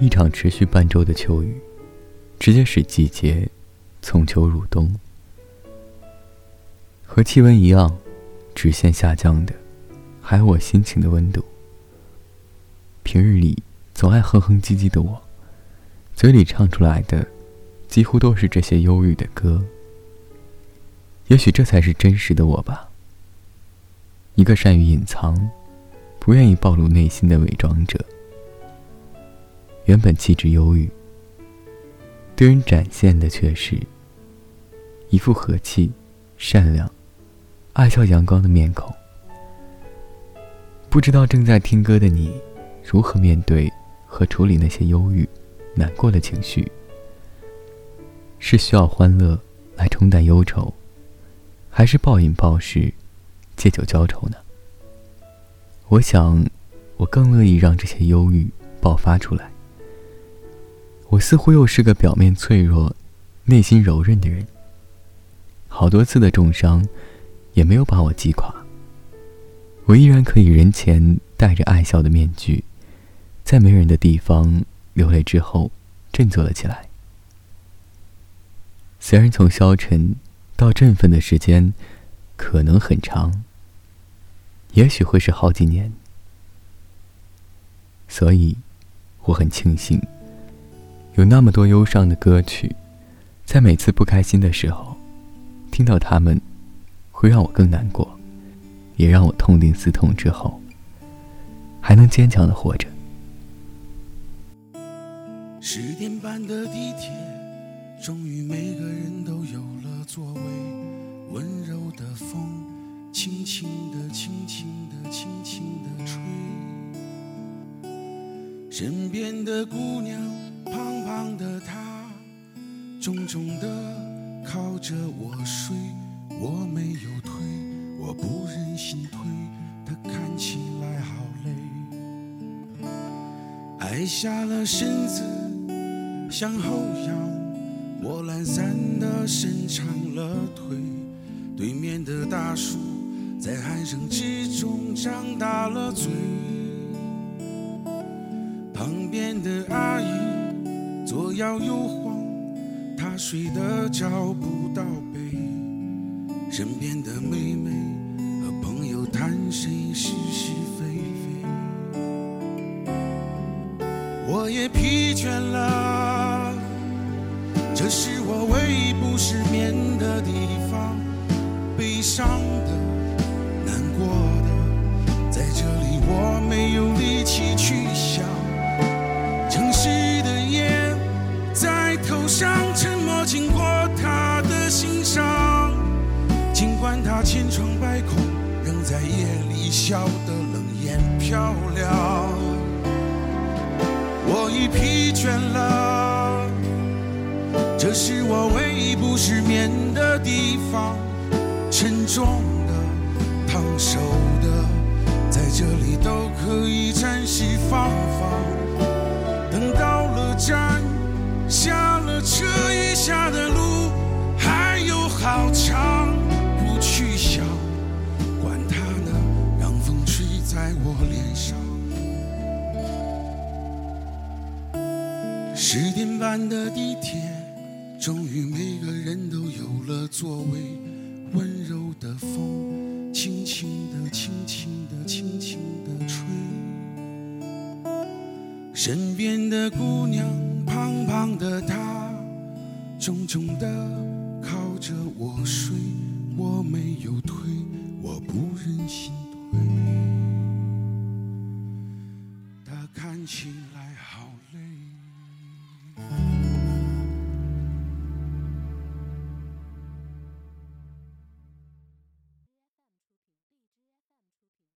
一场持续半周的秋雨，直接使季节从秋入冬。和气温一样，直线下降的，还有我心情的温度。平日里总爱哼哼唧唧的我，嘴里唱出来的，几乎都是这些忧郁的歌。也许这才是真实的我吧。一个善于隐藏，不愿意暴露内心的伪装者。原本气质忧郁，对人展现的却是一副和气、善良、爱笑阳光的面孔。不知道正在听歌的你，如何面对和处理那些忧郁、难过的情绪？是需要欢乐来冲淡忧愁，还是暴饮暴食、借酒浇愁呢？我想，我更乐意让这些忧郁爆发出来。我似乎又是个表面脆弱、内心柔韧的人。好多次的重伤，也没有把我击垮。我依然可以人前戴着爱笑的面具，在没人的地方流泪之后，振作了起来。虽然从消沉到振奋的时间可能很长，也许会是好几年，所以我很庆幸。有那么多忧伤的歌曲，在每次不开心的时候，听到他们，会让我更难过，也让我痛定思痛之后，还能坚强的活着。十点半的地铁，终于每个人都有了座位。温柔的风，轻轻的、轻轻的、轻轻的吹。身边的姑娘。的他，重重的靠着我睡，我没有推，我不忍心推，他看起来好累。矮下了身子向后仰，我懒散的伸长了腿。对面的大叔在鼾声之中张大了嘴，旁边的阿。左摇右晃，他睡得找不到北。身边的妹妹和朋友谈谁是是非非，我也疲倦了。这是我唯一不失眠的地方，悲伤的、管他千疮百孔，仍在夜里笑得冷眼漂亮。我已疲倦了，这是我唯一不失眠的地方。沉重的、烫手的，在这里都可以暂时放放。等到了站。下了车，十点半的地铁，终于每个人都有了座位。温柔的风，轻轻的，轻轻的，轻轻的吹。身边的姑娘。胖胖的她，重重的靠着我睡，我没有推，